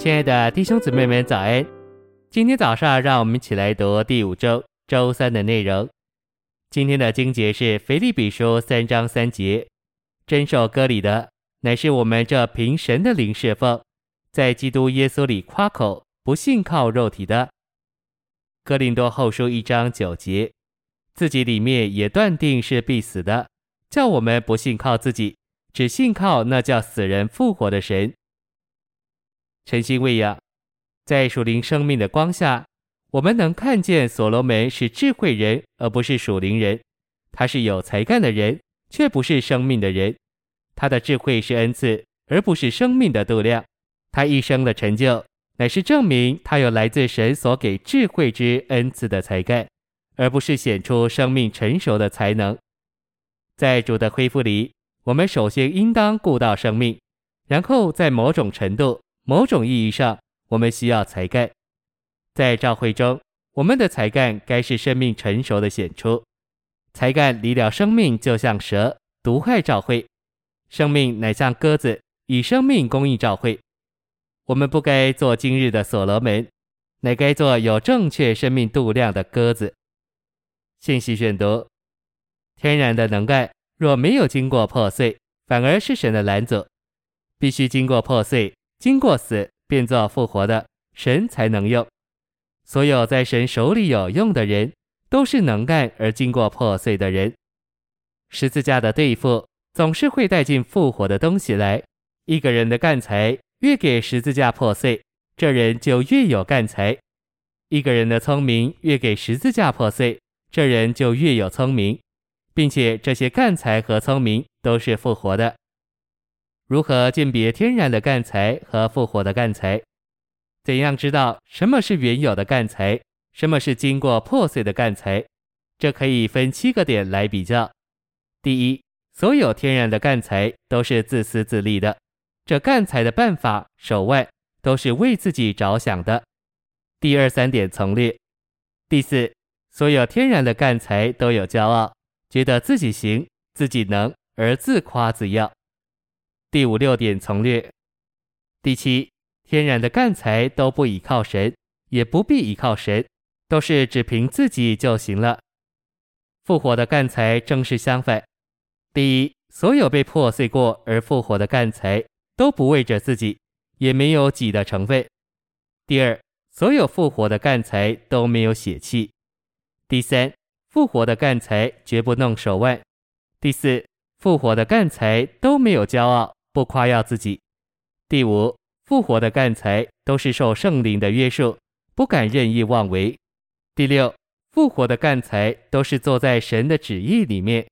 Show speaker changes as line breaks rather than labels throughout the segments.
亲爱的弟兄姊妹们，早安！今天早上，让我们一起来读第五周周三的内容。今天的经节是腓立比书三章三节：真受割礼的，乃是我们这凭神的灵侍奉，在基督耶稣里夸口，不信靠肉体的。哥林多后书一章九节：自己里面也断定是必死的，叫我们不信靠自己，只信靠那叫死人复活的神。诚心喂养，在属灵生命的光下，我们能看见所罗门是智慧人，而不是属灵人。他是有才干的人，却不是生命的人。他的智慧是恩赐，而不是生命的度量。他一生的成就，乃是证明他有来自神所给智慧之恩赐的才干，而不是显出生命成熟的才能。在主的恢复里，我们首先应当顾到生命，然后在某种程度。某种意义上，我们需要才干。在召会中，我们的才干该是生命成熟的显出。才干离了生命，就像蛇，毒害召会；生命乃像鸽子，以生命供应召会。我们不该做今日的所罗门，乃该做有正确生命度量的鸽子。信息选读：天然的能干若没有经过破碎，反而是神的拦阻，必须经过破碎。经过死变作复活的神才能用。所有在神手里有用的人，都是能干而经过破碎的人。十字架的对付总是会带进复活的东西来。一个人的干才越给十字架破碎，这人就越有干才；一个人的聪明越给十字架破碎，这人就越有聪明，并且这些干才和聪明都是复活的。如何鉴别天然的干才和复活的干才？怎样知道什么是原有的干才，什么是经过破碎的干才？这可以分七个点来比较。第一，所有天然的干才都是自私自利的，这干才的办法手腕都是为自己着想的。第二三点从略。第四，所有天然的干才都有骄傲，觉得自己行、自己能而自夸自耀。第五六点从略。第七，天然的干才都不倚靠神，也不必倚靠神，都是只凭自己就行了。复活的干才正是相反。第一，所有被破碎过而复活的干才都不为着自己，也没有己的成分。第二，所有复活的干才都没有血气。第三，复活的干才绝不弄手腕。第四，复活的干才都没有骄傲。不夸耀自己。第五，复活的干才都是受圣灵的约束，不敢任意妄为。第六，复活的干才都是坐在神的旨意里面。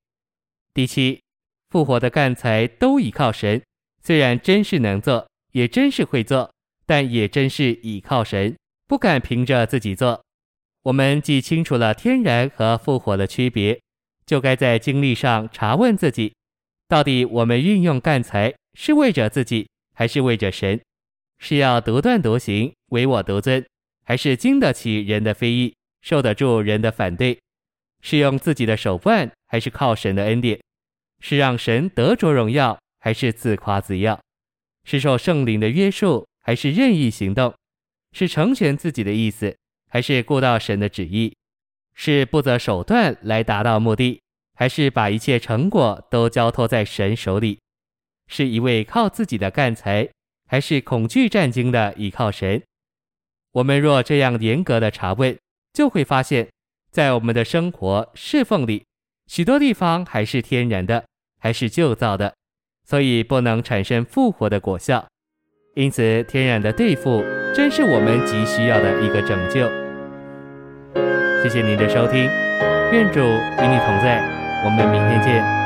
第七，复活的干才都倚靠神，虽然真是能做，也真是会做，但也真是倚靠神，不敢凭着自己做。我们既清楚了天然和复活的区别，就该在经历上查问自己，到底我们运用干才。是为着自己，还是为着神？是要独断独行，唯我独尊，还是经得起人的非议，受得住人的反对？是用自己的手腕，还是靠神的恩典？是让神得着荣耀，还是自夸自耀？是受圣灵的约束，还是任意行动？是成全自己的意思，还是顾到神的旨意？是不择手段来达到目的，还是把一切成果都交托在神手里？是一位靠自己的干才，还是恐惧战惊的倚靠神？我们若这样严格的查问，就会发现，在我们的生活侍奉里，许多地方还是天然的，还是旧造的，所以不能产生复活的果效。因此，天然的对付真是我们极需要的一个拯救。谢谢您的收听，愿主与你同在，我们明天见。